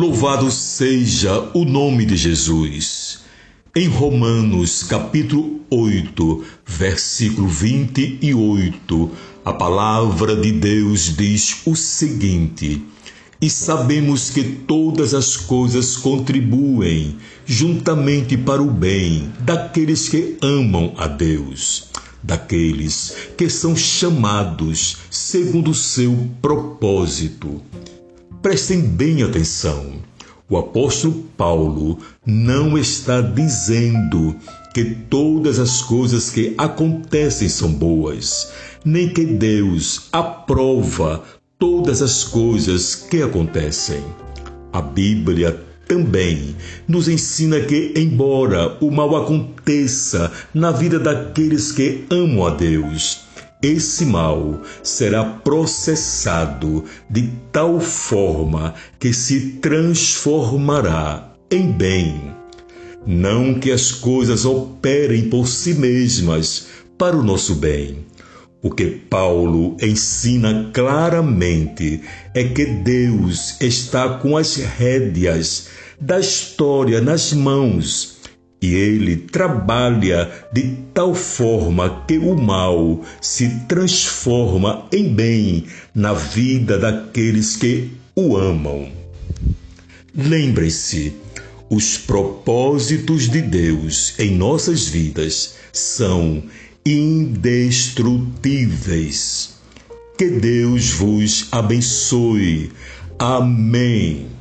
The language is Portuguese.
Louvado seja o nome de Jesus. Em Romanos, capítulo 8, versículo 28, a palavra de Deus diz o seguinte: E sabemos que todas as coisas contribuem juntamente para o bem daqueles que amam a Deus, daqueles que são chamados segundo o seu propósito. Prestem bem atenção. O apóstolo Paulo não está dizendo que todas as coisas que acontecem são boas, nem que Deus aprova todas as coisas que acontecem. A Bíblia também nos ensina que, embora o mal aconteça na vida daqueles que amam a Deus, esse mal será processado de tal forma que se transformará em bem. Não que as coisas operem por si mesmas para o nosso bem. O que Paulo ensina claramente é que Deus está com as rédeas da história nas mãos e ele trabalha de tal forma que o mal se transforma em bem na vida daqueles que o amam. Lembre-se, os propósitos de Deus em nossas vidas são indestrutíveis. Que Deus vos abençoe. Amém.